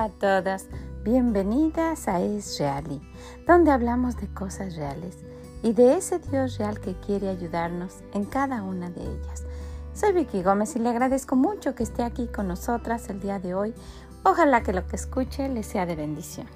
Hola a todas, bienvenidas a Es Reali, donde hablamos de cosas reales y de ese Dios real que quiere ayudarnos en cada una de ellas. Soy Vicky Gómez y le agradezco mucho que esté aquí con nosotras el día de hoy. Ojalá que lo que escuche le sea de bendición.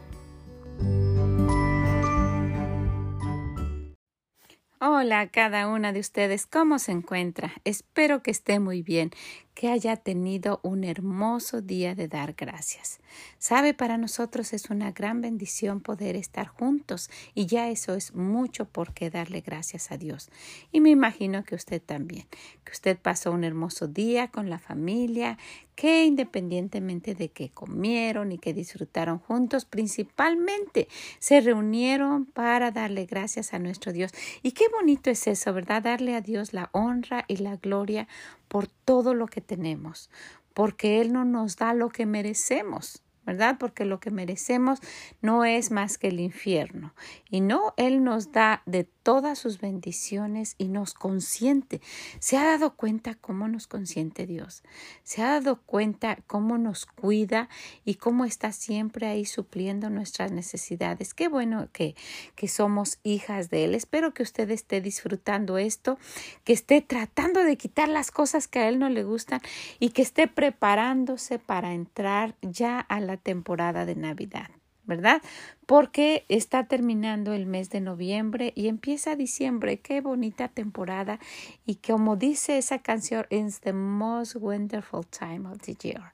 Hola a cada una de ustedes, ¿cómo se encuentra? Espero que esté muy bien, que haya tenido un hermoso día de dar gracias. Sabe, para nosotros es una gran bendición poder estar juntos y ya eso es mucho por qué darle gracias a Dios. Y me imagino que usted también, que usted pasó un hermoso día con la familia, que independientemente de que comieron y que disfrutaron juntos, principalmente se reunieron para darle gracias a nuestro Dios. Y qué bonito es eso, ¿verdad? Darle a Dios la honra y la gloria por todo lo que tenemos, porque Él no nos da lo que merecemos. ¿verdad? Porque lo que merecemos no es más que el infierno. Y no, Él nos da de todas sus bendiciones y nos consiente. ¿Se ha dado cuenta cómo nos consiente Dios? ¿Se ha dado cuenta cómo nos cuida y cómo está siempre ahí supliendo nuestras necesidades? Qué bueno que, que somos hijas de Él. Espero que usted esté disfrutando esto, que esté tratando de quitar las cosas que a Él no le gustan y que esté preparándose para entrar ya a la temporada de Navidad. ¿Verdad? Porque está terminando el mes de noviembre y empieza diciembre. Qué bonita temporada. Y como dice esa canción, it's the most wonderful time of the year.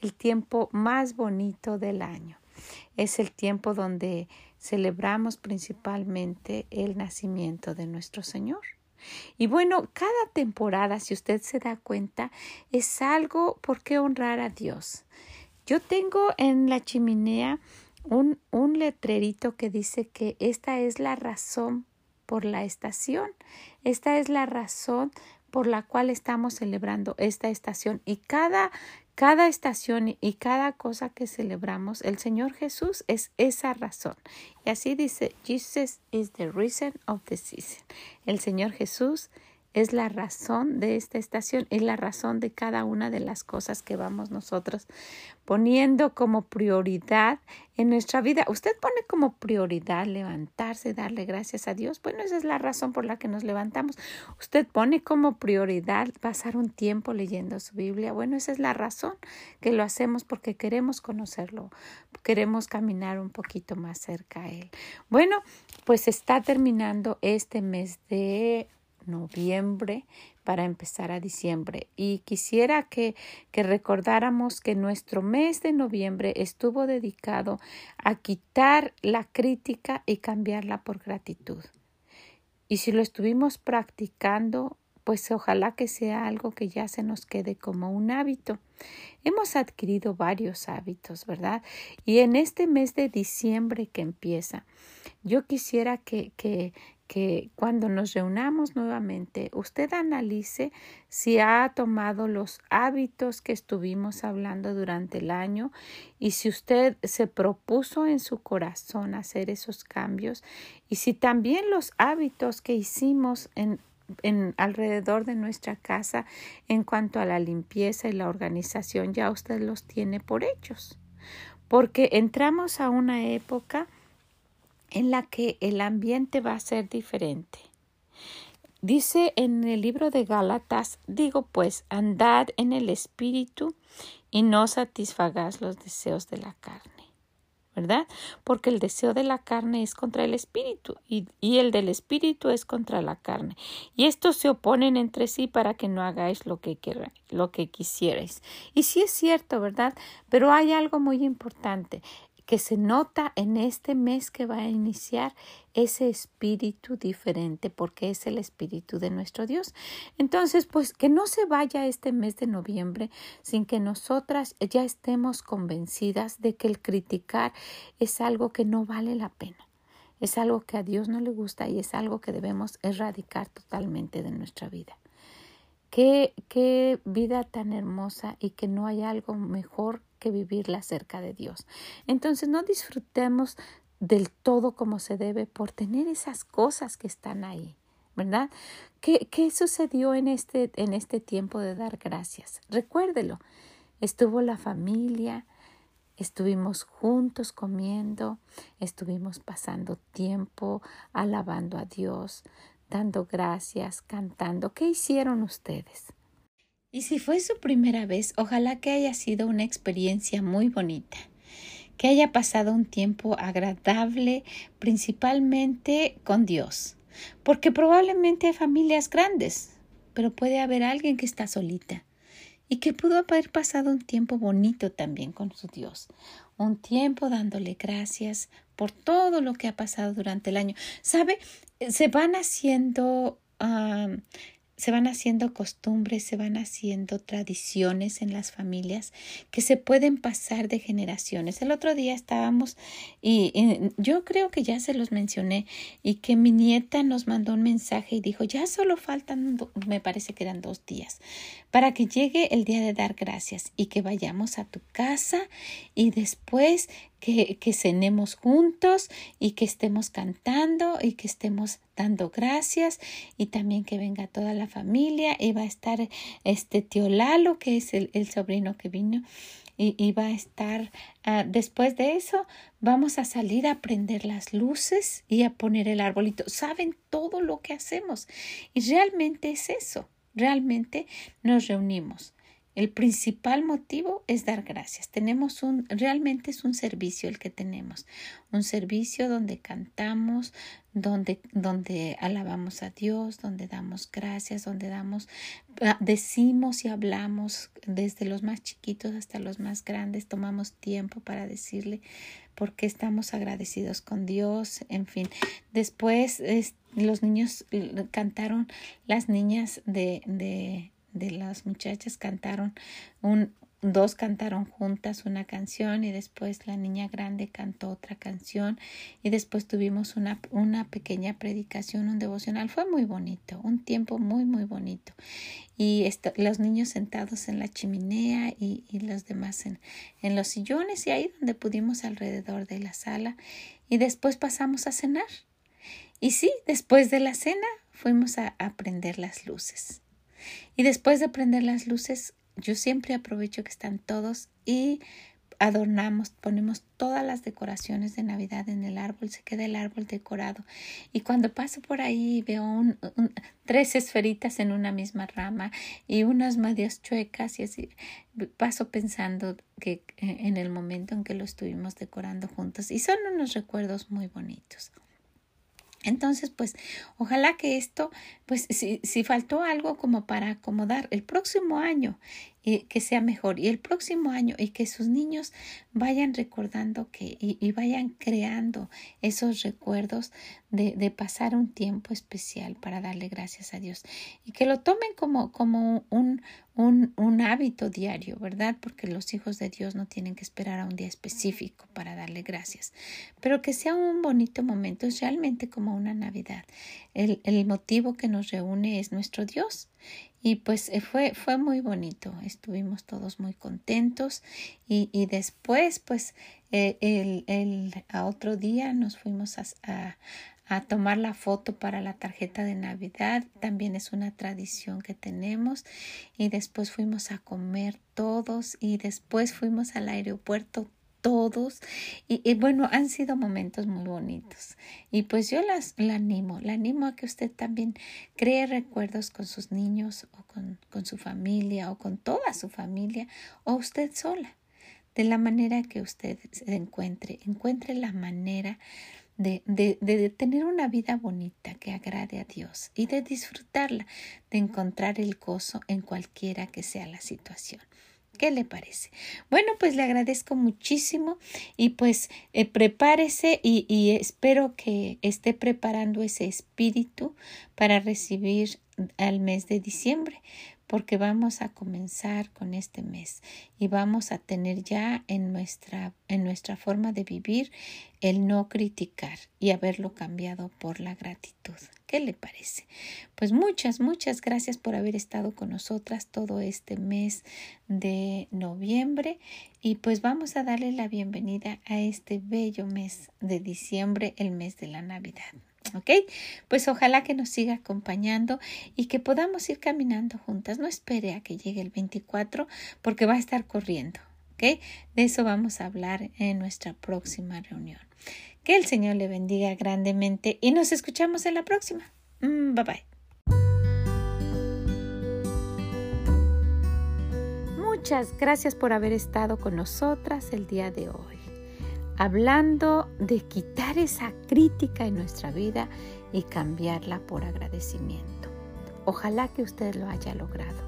El tiempo más bonito del año. Es el tiempo donde celebramos principalmente el nacimiento de nuestro Señor. Y bueno, cada temporada, si usted se da cuenta, es algo por qué honrar a Dios. Yo tengo en la chimenea un, un letrerito que dice que esta es la razón por la estación. Esta es la razón por la cual estamos celebrando esta estación y cada cada estación y cada cosa que celebramos, el Señor Jesús es esa razón. Y así dice, Jesus is the reason of the season. El Señor Jesús es la razón de esta estación, es la razón de cada una de las cosas que vamos nosotros poniendo como prioridad en nuestra vida. Usted pone como prioridad levantarse, darle gracias a Dios. Bueno, esa es la razón por la que nos levantamos. Usted pone como prioridad pasar un tiempo leyendo su Biblia. Bueno, esa es la razón que lo hacemos porque queremos conocerlo, queremos caminar un poquito más cerca a Él. Bueno, pues está terminando este mes de noviembre para empezar a diciembre. Y quisiera que, que recordáramos que nuestro mes de noviembre estuvo dedicado a quitar la crítica y cambiarla por gratitud. Y si lo estuvimos practicando, pues ojalá que sea algo que ya se nos quede como un hábito. Hemos adquirido varios hábitos, ¿verdad? Y en este mes de diciembre que empieza, yo quisiera que, que, que cuando nos reunamos nuevamente usted analice si ha tomado los hábitos que estuvimos hablando durante el año y si usted se propuso en su corazón hacer esos cambios y si también los hábitos que hicimos en, en alrededor de nuestra casa en cuanto a la limpieza y la organización ya usted los tiene por hechos. Porque entramos a una época en la que el ambiente va a ser diferente. Dice en el libro de Gálatas, digo pues, andad en el espíritu y no satisfagas los deseos de la carne. ¿Verdad? Porque el deseo de la carne es contra el espíritu y, y, el del espíritu es contra la carne. Y estos se oponen entre sí para que no hagáis lo que, lo que quisierais. Y sí es cierto, ¿verdad? Pero hay algo muy importante que se nota en este mes que va a iniciar ese espíritu diferente porque es el espíritu de nuestro Dios. Entonces, pues que no se vaya este mes de noviembre sin que nosotras ya estemos convencidas de que el criticar es algo que no vale la pena. Es algo que a Dios no le gusta y es algo que debemos erradicar totalmente de nuestra vida. Qué, vida tan hermosa y que no hay algo mejor que vivirla cerca de Dios. Entonces no disfrutemos del todo como se debe por tener esas cosas que están ahí. ¿Verdad? ¿Qué, qué sucedió en este, en este tiempo de dar gracias? Recuérdelo. Estuvo la familia, estuvimos juntos comiendo, estuvimos pasando tiempo alabando a Dios, dando gracias, cantando. ¿Qué hicieron ustedes? Y si fue su primera vez, ojalá que haya sido una experiencia muy bonita, que haya pasado un tiempo agradable, principalmente con Dios, porque probablemente hay familias grandes, pero puede haber alguien que está solita y que pudo haber pasado un tiempo bonito también con su Dios, un tiempo dándole gracias por todo lo que ha pasado durante el año. ¿Sabe? Se van haciendo se van haciendo costumbres, se van haciendo tradiciones en las familias que se pueden pasar de generaciones. El otro día estábamos y, yo creo que ya se los mencioné y que mi nieta nos mandó un mensaje y dijo, ya solo faltan, me parece que eran dos días, para que llegue el día de dar gracias y que vayamos a tu casa y después que, que cenemos juntos y que estemos cantando y que estemos dando gracias y también que venga toda la familia y va a estar este tío Lalo que es el, el sobrino que vino y, y va a estar uh, después de eso vamos a salir a prender las luces y a poner el arbolito. Saben todo lo que hacemos y realmente es eso realmente nos reunimos el principal motivo es dar gracias. Tenemos un, realmente es un servicio el que tenemos, un servicio donde cantamos, donde, donde alabamos a Dios, donde damos gracias, donde damos, ah, decimos y hablamos desde los más chiquitos hasta los más grandes, tomamos tiempo para decirle por qué estamos agradecidos con Dios, en fin. Después los niños cantaron, las niñas de, de de las muchachas cantaron un dos cantaron juntas una canción y después la niña grande cantó otra canción y después tuvimos una, una pequeña predicación, un devocional. Fue muy bonito, un tiempo muy, muy bonito. Y los niños sentados en la chimenea y, y los demás en, en los sillones y ahí donde pudimos alrededor de la sala. Y después pasamos a cenar. Y sí, después de la cena fuimos a, a prender las luces. Y después de prender las luces, yo siempre aprovecho que están todos y adornamos, ponemos todas las decoraciones de Navidad en el árbol, se queda el árbol decorado. Y cuando paso por ahí veo un, tres esferitas en una misma rama y unas medias chuecas y así, paso pensando que eh, en el momento en que lo estuvimos decorando juntos y son unos recuerdos muy bonitos. Entonces, pues, ojalá que esto, pues, si, si faltó algo como para acomodar el próximo año y que sea mejor y el próximo año y que sus niños vayan recordando que y, vayan creando esos recuerdos de, de, pasar un tiempo especial para darle gracias a Dios y que lo tomen como, como un, un, un hábito diario, ¿verdad? Porque los hijos de Dios no tienen que esperar a un día específico para darle gracias, pero que sea un bonito momento, es realmente como una Navidad. El, el motivo que nos reúne es nuestro Dios y pues eh, fue, fue muy bonito, estuvimos todos muy contentos y, y después pues eh, el, el, a otro día nos fuimos a, a, a tomar la foto para la tarjeta de Navidad, también es una tradición que tenemos. Y después fuimos a comer todos y después fuimos al aeropuerto todos y, bueno, han sido momentos muy bonitos. Y pues yo las la animo, la animo a que usted también cree recuerdos con sus niños o con, con su familia o con toda su familia o usted sola, de la manera que usted se encuentre, encuentre la manera de, de, de, tener una vida bonita que agrade a Dios y de disfrutarla, de encontrar el gozo en cualquiera que sea la situación. ¿Qué le parece? Bueno, pues le agradezco muchísimo y pues eh, prepárese y, y espero que esté preparando ese espíritu para recibir al mes de diciembre porque vamos a comenzar con este mes y vamos a tener ya en nuestra, en nuestra forma de vivir el no criticar y haberlo cambiado por la gratitud. ¿Qué le parece? Pues muchas, muchas gracias por haber estado con nosotras todo este mes de noviembre y pues vamos a darle la bienvenida a este bello mes de diciembre, el mes de la Navidad. ¿Ok? Pues ojalá que nos siga acompañando y que podamos ir caminando juntas. No espere a que llegue el 24 porque va a estar corriendo. ¿ok? De eso vamos a hablar en nuestra próxima reunión. Que el Señor le bendiga grandemente y nos escuchamos en la próxima. Mm, bye bye. Muchas gracias por haber estado con nosotras el día de hoy, hablando de quitar esa crítica en nuestra vida y cambiarla por agradecimiento. Ojalá que usted lo haya logrado,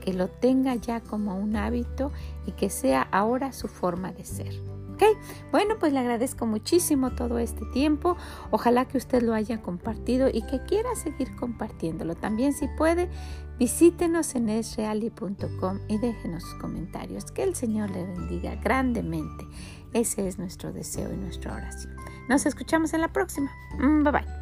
que lo tenga ya como un hábito y que sea ahora su forma de ser. ¿Ok? Bueno, pues le agradezco muchísimo todo este tiempo. Ojalá que usted lo haya compartido y que quiera seguir compartiéndolo. También si puede, visítenos en esreali.com y déjenos sus comentarios. Que el Señor le bendiga grandemente. Ese es nuestro deseo y nuestra oración. Nos escuchamos en la próxima. Mm, bye bye.